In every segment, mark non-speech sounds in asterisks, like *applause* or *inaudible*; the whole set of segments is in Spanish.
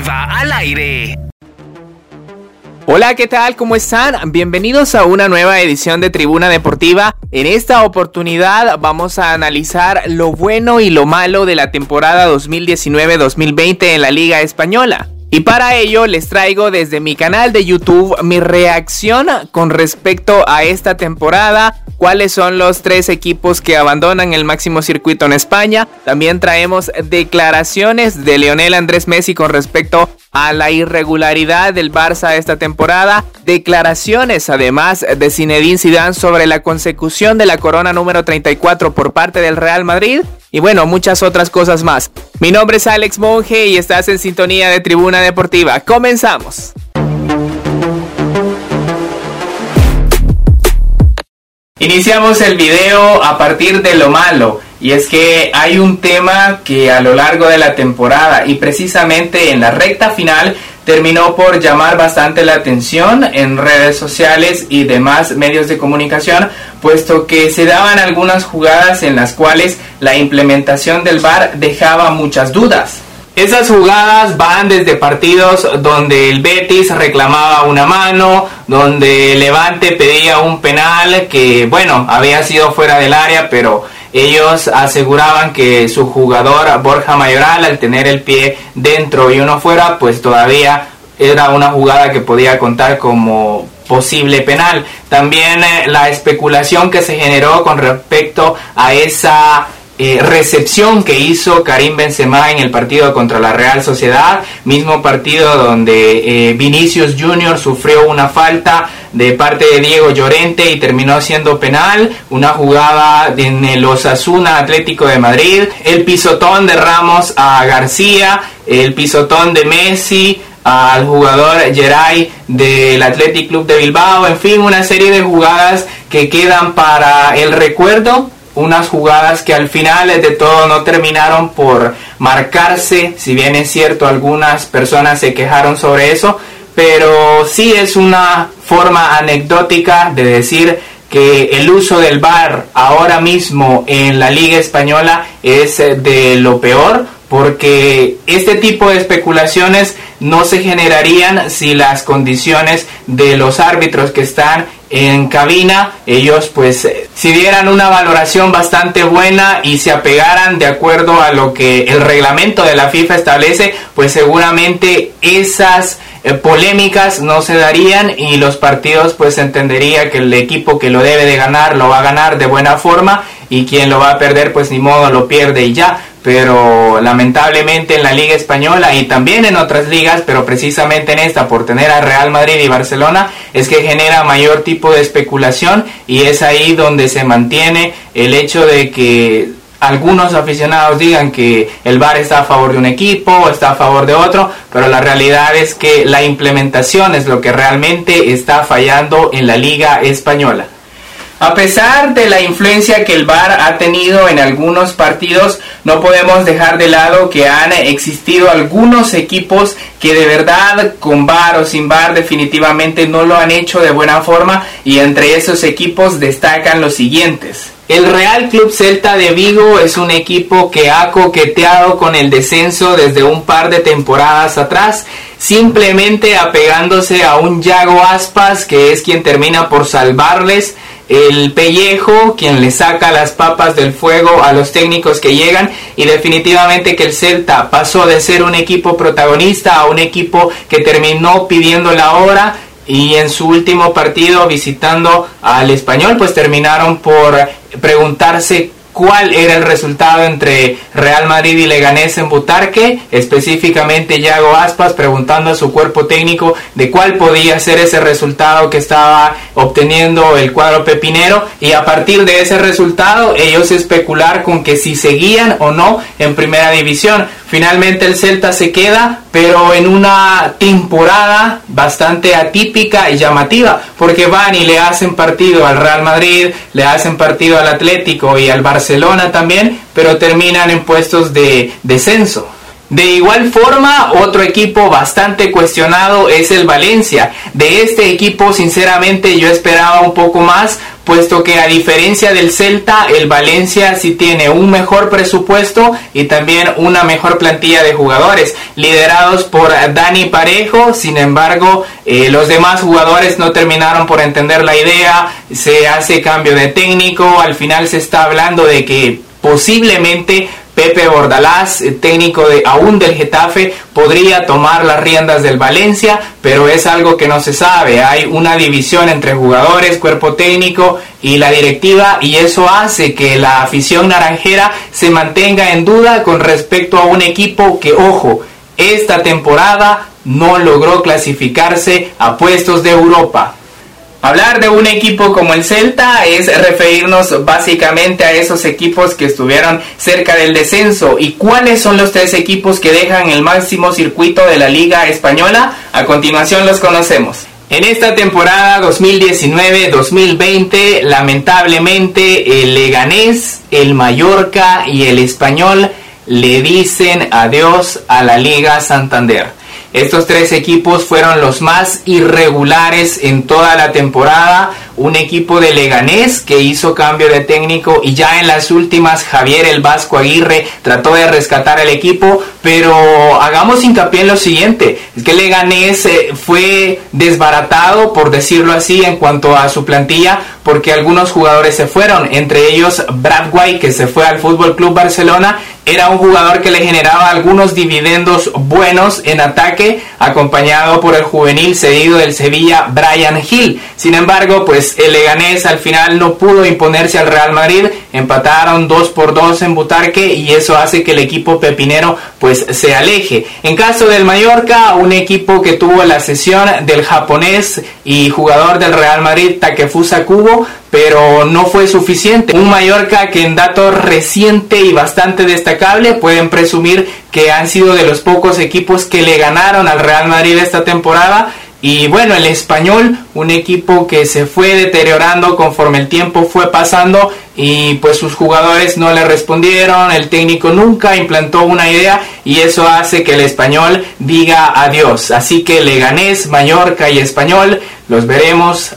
Al aire. Hola, ¿qué tal? ¿Cómo están? Bienvenidos a una nueva edición de Tribuna Deportiva. En esta oportunidad vamos a analizar lo bueno y lo malo de la temporada 2019-2020 en la Liga Española. Y para ello les traigo desde mi canal de YouTube mi reacción con respecto a esta temporada, cuáles son los tres equipos que abandonan el máximo circuito en España. También traemos declaraciones de Leonel Andrés Messi con respecto a la irregularidad del Barça esta temporada, declaraciones además de Zinedine Zidane sobre la consecución de la corona número 34 por parte del Real Madrid y bueno, muchas otras cosas más. Mi nombre es Alex Monge y estás en sintonía de Tribuna Deportiva. Comenzamos. Iniciamos el video a partir de lo malo. Y es que hay un tema que a lo largo de la temporada y precisamente en la recta final terminó por llamar bastante la atención en redes sociales y demás medios de comunicación, puesto que se daban algunas jugadas en las cuales la implementación del VAR dejaba muchas dudas. Esas jugadas van desde partidos donde el Betis reclamaba una mano, donde Levante pedía un penal que, bueno, había sido fuera del área, pero ellos aseguraban que su jugador Borja Mayoral, al tener el pie dentro y uno fuera, pues todavía era una jugada que podía contar como posible penal. También eh, la especulación que se generó con respecto a esa eh, recepción que hizo Karim Benzema en el partido contra la Real Sociedad, mismo partido donde eh, Vinicius Junior sufrió una falta de parte de Diego Llorente y terminó siendo penal, una jugada en el Osasuna Atlético de Madrid, el pisotón de Ramos a García, el pisotón de Messi al jugador Geray del Athletic Club de Bilbao, en fin, una serie de jugadas que quedan para el recuerdo, unas jugadas que al final de todo no terminaron por marcarse, si bien es cierto algunas personas se quejaron sobre eso, pero sí es una forma anecdótica de decir que el uso del VAR ahora mismo en la Liga Española es de lo peor, porque este tipo de especulaciones no se generarían si las condiciones de los árbitros que están en cabina, ellos pues si dieran una valoración bastante buena y se apegaran de acuerdo a lo que el reglamento de la FIFA establece, pues seguramente esas eh, polémicas no se darían y los partidos pues entendería que el equipo que lo debe de ganar lo va a ganar de buena forma y quien lo va a perder pues ni modo lo pierde y ya pero lamentablemente en la liga española y también en otras ligas pero precisamente en esta por tener a Real Madrid y Barcelona es que genera mayor tipo de especulación y es ahí donde se mantiene el hecho de que algunos aficionados digan que el VAR está a favor de un equipo o está a favor de otro, pero la realidad es que la implementación es lo que realmente está fallando en la liga española. A pesar de la influencia que el VAR ha tenido en algunos partidos, no podemos dejar de lado que han existido algunos equipos que de verdad con VAR o sin VAR definitivamente no lo han hecho de buena forma y entre esos equipos destacan los siguientes. El Real Club Celta de Vigo es un equipo que ha coqueteado con el descenso desde un par de temporadas atrás, simplemente apegándose a un Yago Aspas que es quien termina por salvarles el pellejo, quien le saca las papas del fuego a los técnicos que llegan y definitivamente que el Celta pasó de ser un equipo protagonista a un equipo que terminó pidiendo la hora y en su último partido visitando al español pues terminaron por preguntarse cuál era el resultado entre Real Madrid y Leganés en Butarque, específicamente Yago Aspas preguntando a su cuerpo técnico de cuál podía ser ese resultado que estaba obteniendo el cuadro pepinero y a partir de ese resultado ellos especular con que si seguían o no en primera división. Finalmente el Celta se queda, pero en una temporada bastante atípica y llamativa, porque van y le hacen partido al Real Madrid, le hacen partido al Atlético y al Barcelona también, pero terminan en puestos de descenso. De igual forma, otro equipo bastante cuestionado es el Valencia. De este equipo, sinceramente, yo esperaba un poco más puesto que a diferencia del Celta, el Valencia sí tiene un mejor presupuesto y también una mejor plantilla de jugadores, liderados por Dani Parejo, sin embargo, eh, los demás jugadores no terminaron por entender la idea, se hace cambio de técnico, al final se está hablando de que posiblemente Pepe Bordalás, técnico aún del Getafe, podría tomar las riendas del Valencia, pero es algo que no se sabe. Hay una división entre jugadores, cuerpo técnico y la directiva y eso hace que la afición naranjera se mantenga en duda con respecto a un equipo que, ojo, esta temporada no logró clasificarse a puestos de Europa. Hablar de un equipo como el Celta es referirnos básicamente a esos equipos que estuvieron cerca del descenso. ¿Y cuáles son los tres equipos que dejan el máximo circuito de la Liga Española? A continuación los conocemos. En esta temporada 2019-2020, lamentablemente, el Leganés, el Mallorca y el Español le dicen adiós a la Liga Santander. Estos tres equipos fueron los más irregulares en toda la temporada. Un equipo de Leganés que hizo cambio de técnico y ya en las últimas Javier el Vasco Aguirre trató de rescatar el equipo, pero hagamos hincapié en lo siguiente, es que Leganés eh, fue desbaratado, por decirlo así, en cuanto a su plantilla, porque algunos jugadores se fueron, entre ellos Brad White que se fue al Fútbol Club Barcelona era un jugador que le generaba algunos dividendos buenos en ataque, acompañado por el juvenil cedido del Sevilla Brian Hill. Sin embargo, pues el Leganés al final no pudo imponerse al Real Madrid, empataron 2 por 2 en Butarque y eso hace que el equipo pepinero pues se aleje. En caso del Mallorca, un equipo que tuvo la sesión del japonés y jugador del Real Madrid Takefusa Kubo pero no fue suficiente. Un Mallorca que en datos reciente y bastante destacable pueden presumir que han sido de los pocos equipos que le ganaron al Real Madrid esta temporada. Y bueno, el español, un equipo que se fue deteriorando conforme el tiempo fue pasando y pues sus jugadores no le respondieron, el técnico nunca implantó una idea y eso hace que el español diga adiós. Así que Leganés, Mallorca y Español los veremos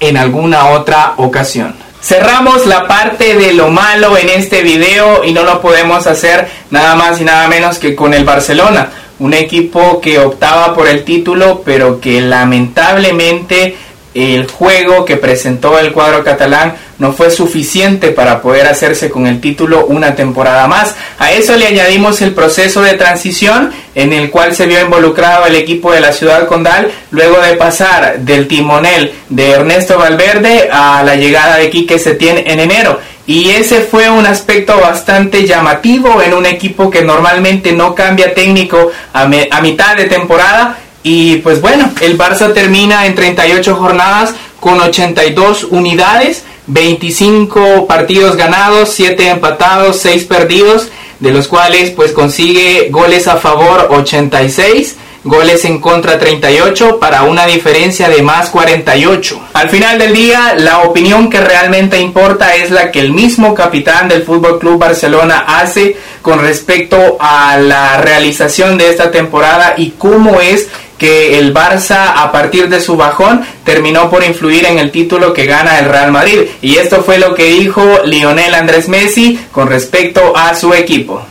en alguna otra ocasión. Cerramos la parte de lo malo en este video y no lo podemos hacer nada más y nada menos que con el Barcelona, un equipo que optaba por el título pero que lamentablemente el juego que presentó el cuadro catalán no fue suficiente para poder hacerse con el título una temporada más. A eso le añadimos el proceso de transición en el cual se vio involucrado el equipo de la ciudad condal luego de pasar del timonel de Ernesto Valverde a la llegada de Quique Setién en enero. Y ese fue un aspecto bastante llamativo en un equipo que normalmente no cambia técnico a, a mitad de temporada. Y pues bueno, el Barça termina en 38 jornadas con 82 unidades, 25 partidos ganados, 7 empatados, 6 perdidos, de los cuales pues consigue goles a favor 86 goles en contra 38 para una diferencia de más 48. Al final del día, la opinión que realmente importa es la que el mismo capitán del Fútbol Club Barcelona hace con respecto a la realización de esta temporada y cómo es que el Barça a partir de su bajón terminó por influir en el título que gana el Real Madrid. Y esto fue lo que dijo Lionel Andrés Messi con respecto a su equipo.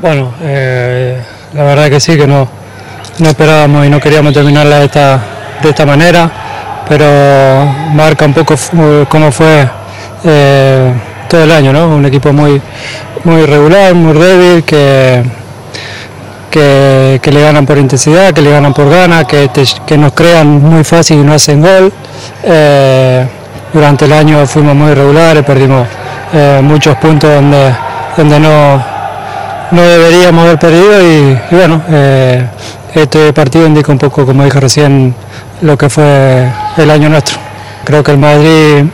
Bueno, eh, la verdad que sí, que no, no esperábamos y no queríamos terminarla de esta, de esta manera, pero marca un poco cómo fue eh, todo el año, ¿no? Un equipo muy, muy regular, muy débil, que que, le ganan por intensidad, que le ganan por ganas, que, que nos crean muy fácil y no hacen gol. Eh, durante el año fuimos muy regulares, perdimos eh, muchos puntos donde, donde no, no deberíamos haber perdido y, bueno, eh, este partido indica un poco, como dije recién, lo que fue el año nuestro. Creo que el Madrid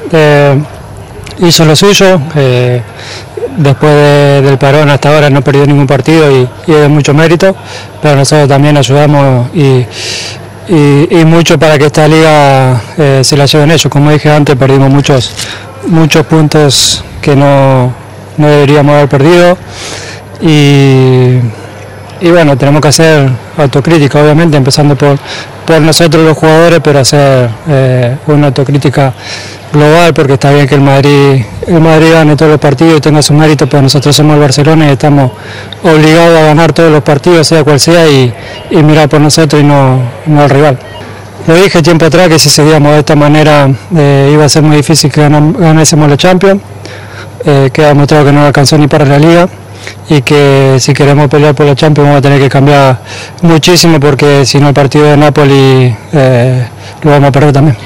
hizo lo suyo, después del parón hasta ahora no perdió ningún partido y, y es de mucho mérito, pero nosotros también ayudamos y, mucho para que esta liga eh, se la lleven ellos. Como dije antes, perdimos muchos, muchos puntos que no, deberíamos haber perdido y, bueno, tenemos que hacer autocrítica, obviamente, empezando por, por nosotros los jugadores, pero hacer eh, una autocrítica global, porque está bien que el Madrid, el Madrid gane todos los partidos y tenga su mérito, pero nosotros somos el Barcelona y estamos obligados a ganar todos los partidos, sea cual sea, y, mirar por nosotros y no, no al rival. Lo dije tiempo atrás que si seguíamos de esta manera eh, iba a ser muy difícil que ganásemos los Champions, eh, que ha demostrado que no alcanzó ni para la liga y que si queremos pelear por los Champions vamos a tener que cambiar muchísimo porque si no el partido de Napoli eh, lo vamos a perder también.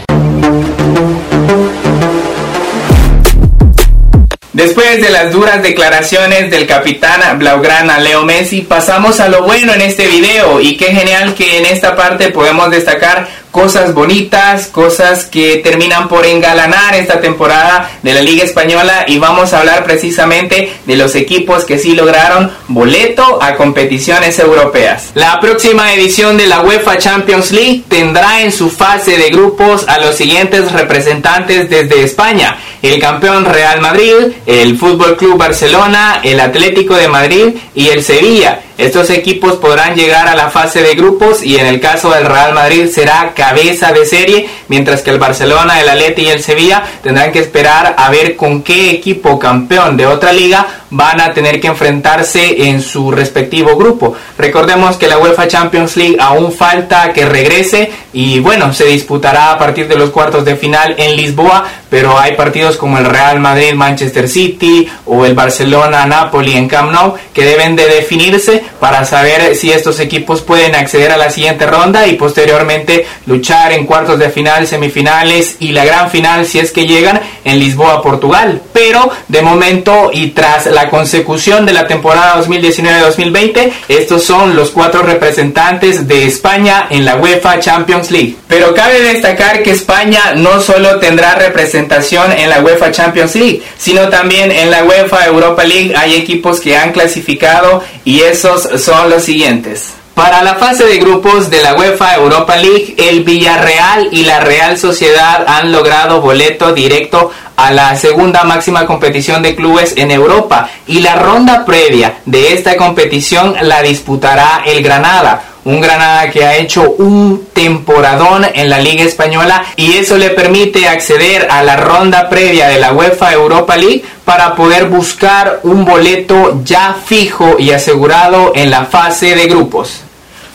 Después de las duras declaraciones del capitán Blaugrana Leo Messi, pasamos a lo bueno en este video y qué genial que en esta parte podemos destacar cosas bonitas, cosas que terminan por engalanar esta temporada de la Liga Española y vamos a hablar precisamente de los equipos que sí lograron boleto a competiciones europeas. La próxima edición de la UEFA Champions League tendrá en su fase de grupos a los siguientes representantes desde España el campeón Real Madrid, el Fútbol Club Barcelona, el Atlético de Madrid y el Sevilla. Estos equipos podrán llegar a la fase de grupos y en el caso del Real Madrid será cabeza de serie, mientras que el Barcelona, el Atleti y el Sevilla tendrán que esperar a ver con qué equipo campeón de otra liga van a tener que enfrentarse en su respectivo grupo. Recordemos que la UEFA Champions League aún falta que regrese y bueno, se disputará a partir de los cuartos de final en Lisboa, pero hay partidos como el Real Madrid Manchester City o el Barcelona Napoli en Camp Nou que deben de definirse para saber si estos equipos pueden acceder a la siguiente ronda y posteriormente luchar en cuartos de final, semifinales y la gran final si es que llegan en Lisboa, Portugal. Pero de momento y tras la consecución de la temporada 2019-2020, estos son los cuatro representantes de España en la UEFA Champions League. Pero cabe destacar que España no solo tendrá representación en la UEFA Champions League, sino también en la UEFA Europa League hay equipos que han clasificado y esos son los siguientes. Para la fase de grupos de la UEFA Europa League, el Villarreal y la Real Sociedad han logrado boleto directo a la segunda máxima competición de clubes en Europa y la ronda previa de esta competición la disputará el Granada, un Granada que ha hecho un temporadón en la Liga Española y eso le permite acceder a la ronda previa de la UEFA Europa League para poder buscar un boleto ya fijo y asegurado en la fase de grupos.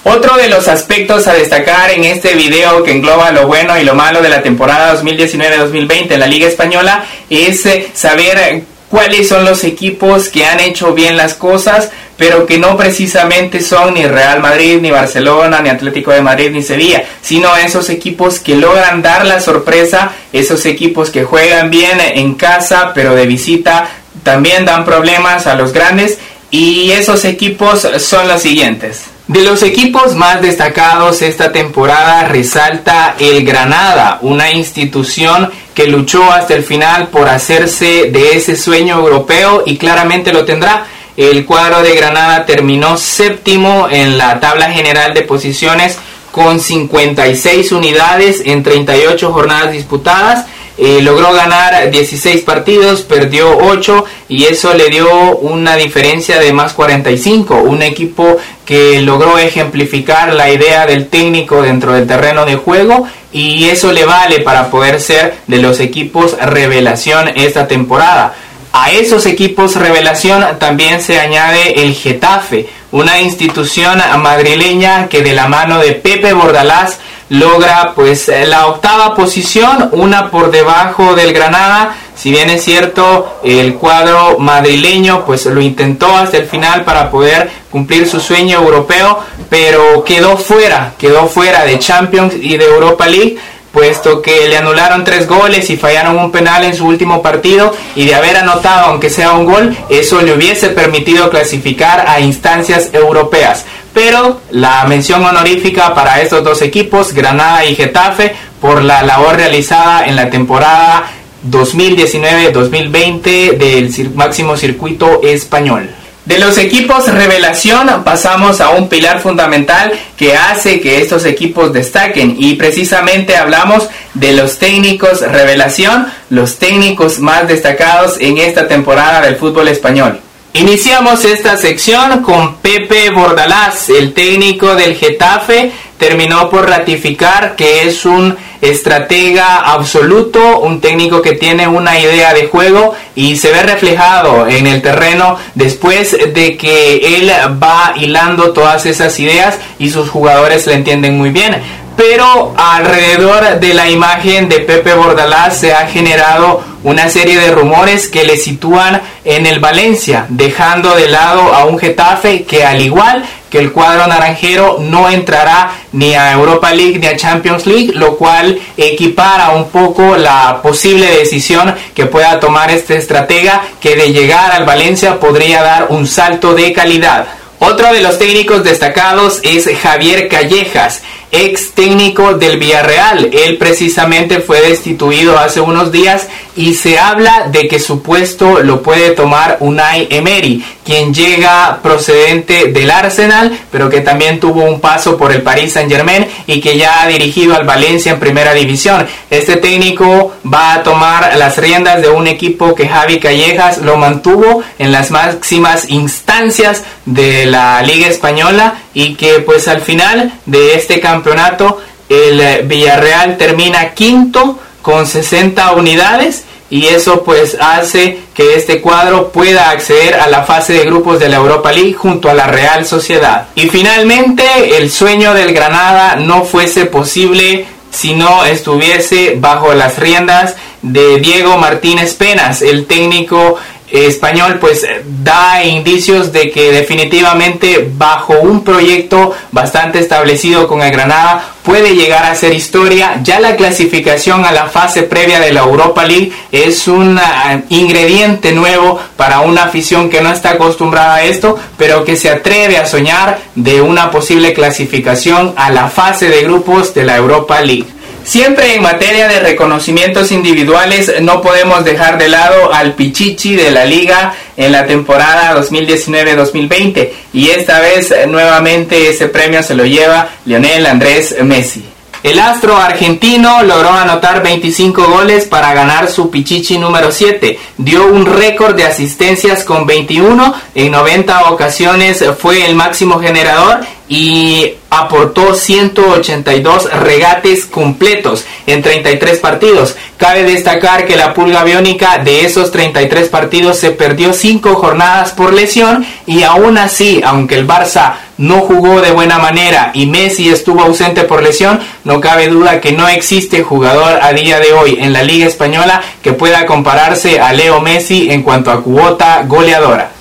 Otro de los aspectos a destacar en este video que engloba lo bueno y lo malo de la temporada 2019-2020 en la Liga Española es eh, saber cuáles son los equipos que han hecho bien las cosas, pero que no precisamente son ni Real Madrid, ni Barcelona, ni Atlético de Madrid, ni Sevilla, sino esos equipos que logran dar la sorpresa, esos equipos que juegan bien en casa, pero de visita también dan problemas a los grandes, y esos equipos son los siguientes. De los equipos más destacados esta temporada resalta el Granada, una institución que luchó hasta el final por hacerse de ese sueño europeo y claramente lo tendrá. El cuadro de Granada terminó séptimo en la tabla general de posiciones con 56 unidades en 38 jornadas disputadas. Eh, logró ganar 16 partidos, perdió 8 y eso le dio una diferencia de más 45. Un equipo que logró ejemplificar la idea del técnico dentro del terreno de juego y eso le vale para poder ser de los equipos revelación esta temporada. A esos equipos revelación también se añade el Getafe, una institución madrileña que de la mano de Pepe Bordalás logra pues la octava posición, una por debajo del Granada. Si bien es cierto, el cuadro madrileño pues lo intentó hasta el final para poder cumplir su sueño europeo, pero quedó fuera, quedó fuera de Champions y de Europa League puesto que le anularon tres goles y fallaron un penal en su último partido y de haber anotado aunque sea un gol, eso le hubiese permitido clasificar a instancias europeas. Pero la mención honorífica para estos dos equipos, Granada y Getafe, por la labor realizada en la temporada 2019-2020 del máximo circuito español. De los equipos revelación pasamos a un pilar fundamental que hace que estos equipos destaquen y precisamente hablamos de los técnicos revelación, los técnicos más destacados en esta temporada del fútbol español. Iniciamos esta sección con Pepe Bordalás, el técnico del Getafe, terminó por ratificar que es un estratega absoluto, un técnico que tiene una idea de juego y se ve reflejado en el terreno después de que él va hilando todas esas ideas y sus jugadores le entienden muy bien. Pero alrededor de la imagen de Pepe Bordalás se ha generado una serie de rumores que le sitúan en el Valencia, dejando de lado a un Getafe que al igual que el cuadro naranjero no entrará ni a Europa League ni a Champions League, lo cual equipara un poco la posible decisión que pueda tomar este estratega que de llegar al Valencia podría dar un salto de calidad. Otro de los técnicos destacados es Javier Callejas, ex técnico del Villarreal. Él precisamente fue destituido hace unos días y se habla de que su puesto lo puede tomar Unai Emery, quien llega procedente del Arsenal, pero que también tuvo un paso por el Paris Saint-Germain y que ya ha dirigido al Valencia en primera división. Este técnico va a tomar las riendas de un equipo que Javi Callejas lo mantuvo en las máximas instancias de la Liga Española y que pues al final de este campeonato el eh, Villarreal termina quinto con 60 unidades y eso pues hace que este cuadro pueda acceder a la fase de grupos de la Europa League junto a la Real Sociedad. Y finalmente el sueño del Granada no fuese posible si no estuviese bajo las riendas de Diego Martínez Penas, el técnico español pues da indicios de que definitivamente bajo un proyecto bastante establecido con el Granada puede llegar a ser historia. Ya la clasificación a la fase previa de la Europa League es un ah, ingrediente nuevo para una afición que no está acostumbrada a esto, pero que se atreve a soñar de una posible clasificación a la fase de grupos de la Europa League. Siempre en materia de reconocimientos individuales no podemos dejar de lado al Pichichi de la liga en la temporada 2019-2020 y esta vez nuevamente ese premio se lo lleva Lionel Andrés Messi. El astro argentino logró anotar 25 goles para ganar su Pichichi número 7. Dio un récord de asistencias con 21. En 90 ocasiones fue el máximo generador y aportó 182 regates completos en 33 partidos. Cabe destacar que la pulga biónica de esos 33 partidos se perdió 5 jornadas por lesión y aún así, aunque el Barça no jugó de buena manera y Messi estuvo ausente por lesión, no cabe duda que no existe jugador a día de hoy en la Liga Española que pueda compararse a Leo Messi en cuanto a cuota goleadora.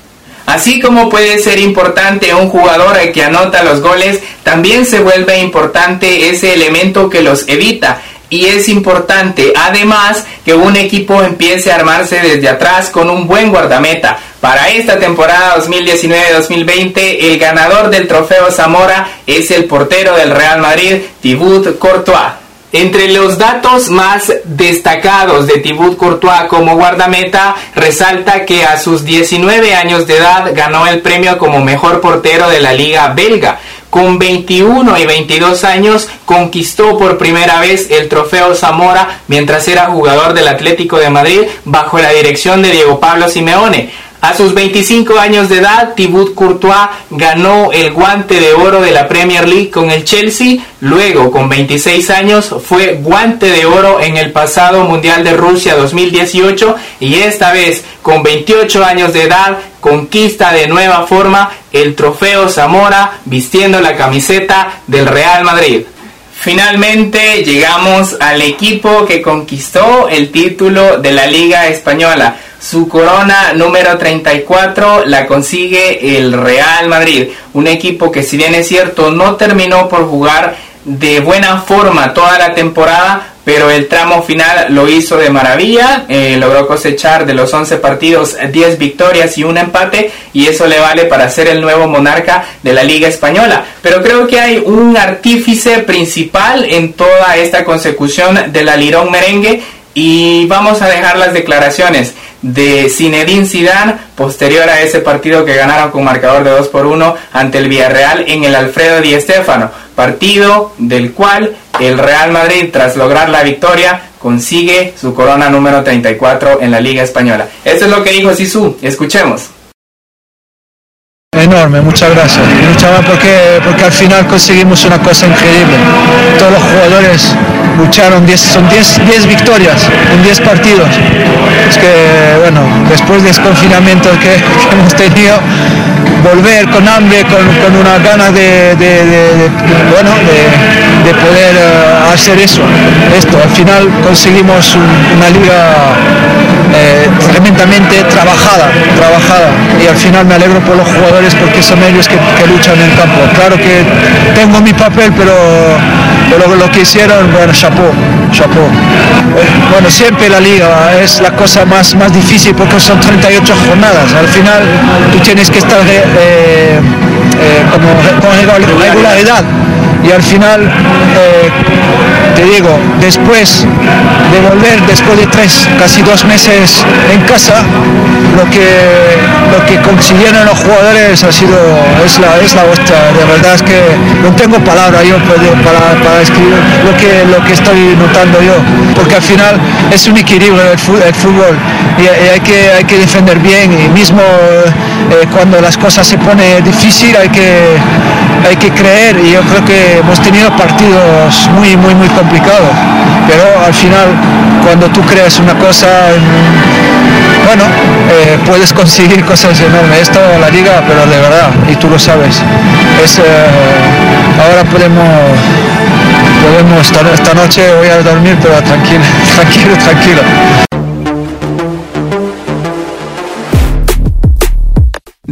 Así como puede ser importante un jugador que anota los goles, también se vuelve importante ese elemento que los evita. Y es importante además que un equipo empiece a armarse desde atrás con un buen guardameta. Para esta temporada 2019-2020, el ganador del trofeo Zamora es el portero del Real Madrid, Thibaut Courtois. Entre los datos más destacados de Thibaut Courtois como guardameta, resalta que a sus 19 años de edad ganó el premio como mejor portero de la liga belga. Con 21 y 22 años conquistó por primera vez el trofeo Zamora mientras era jugador del Atlético de Madrid bajo la dirección de Diego Pablo Simeone. A sus 25 años de edad, Thibaut Courtois ganó el guante de oro de la Premier League con el Chelsea. Luego, con 26 años, fue guante de oro en el pasado Mundial de Rusia 2018 y esta vez, con 28 años de edad, conquista de nueva forma el trofeo Zamora vistiendo la camiseta del Real Madrid. Finalmente llegamos al equipo que conquistó el título de la Liga Española. Su corona número 34 la consigue el Real Madrid, un equipo que si bien es cierto no terminó por jugar de buena forma toda la temporada, pero el tramo final lo hizo de maravilla, eh, logró cosechar de los 11 partidos 10 victorias y un empate y eso le vale para ser el nuevo monarca de la Liga Española. Pero creo que hay un artífice principal en toda esta consecución de la Lirón Merengue y vamos a dejar las declaraciones de Zinedine Zidane posterior a ese partido que ganaron con marcador de 2 por 1 ante el Villarreal en el Alfredo Di Stéfano, partido del cual el Real Madrid tras lograr la victoria consigue su corona número 34 en la Liga Española. Esto es lo que dijo Sisu, escuchemos. Enorme, muchas gracias. Muchas porque, porque al final conseguimos una cosa increíble. Todos los jugadores lucharon, son 10 victorias en 10 partidos. Es que, bueno, después del confinamiento que, *laughs* hemos tenido, volver con hambre, con, con una ganas de, bueno, de, poder eh, hacer eso, esto. Al final conseguimos una liga eh, tremendamente trabajada, trabajada. Y al final me alegro por los jugadores porque son ellos que, luchan en el campo. Claro que tengo mi papel, pero, pero lo que hicieron, bueno, chapó, chapó. Eh, bueno, siempre la liga es la cosa más, más difícil porque son 38 jornadas. Al final tú tienes que estar eh, como, con regularidad y al final, eh, te digo, después de volver, después de tres, casi dos meses en casa, lo que, lo que consiguieron los jugadores ha sido, es la, es la vuestra, de verdad es que no tengo palabra yo para, para escribir lo que, lo que estoy notando yo, porque al final es un equilibrio el fútbol, y, hay, que, hay que defender bien y mismo cuando las cosas se ponen difícil hay que, hay que creer y yo creo que hemos tenido partidos muy, muy, muy complicados, pero al final cuando tú creas una cosa, bueno, eh, puedes conseguir *laughs* cosas enormes. Esto la liga, pero de verdad, y tú lo sabes. Es, eh, ahora podemos, podemos esta noche voy a dormir, pero tranquilo, *laughs* tranquilo, tranquilo.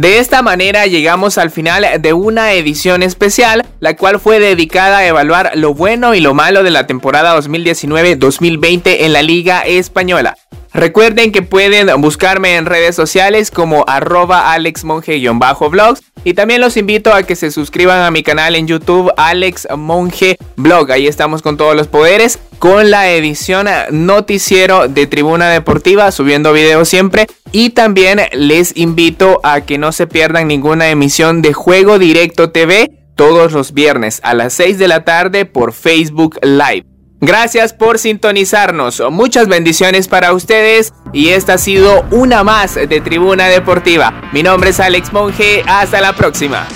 De esta manera llegamos al final de una edición especial, la cual fue dedicada a evaluar lo bueno y lo malo de la temporada 2019-2020 en la Liga Española. Recuerden que pueden buscarme en redes sociales como arroba alexmonje-vlogs y también los invito a que se suscriban a mi canal en YouTube Alex Blog. Ahí estamos con todos los poderes, con la edición noticiero de Tribuna Deportiva, subiendo videos siempre. Y también les invito a que no se pierdan ninguna emisión de Juego Directo TV todos los viernes a las 6 de la tarde por Facebook Live. Gracias por sintonizarnos. Muchas bendiciones para ustedes y esta ha sido una más de Tribuna Deportiva. Mi nombre es Alex Monge. Hasta la próxima.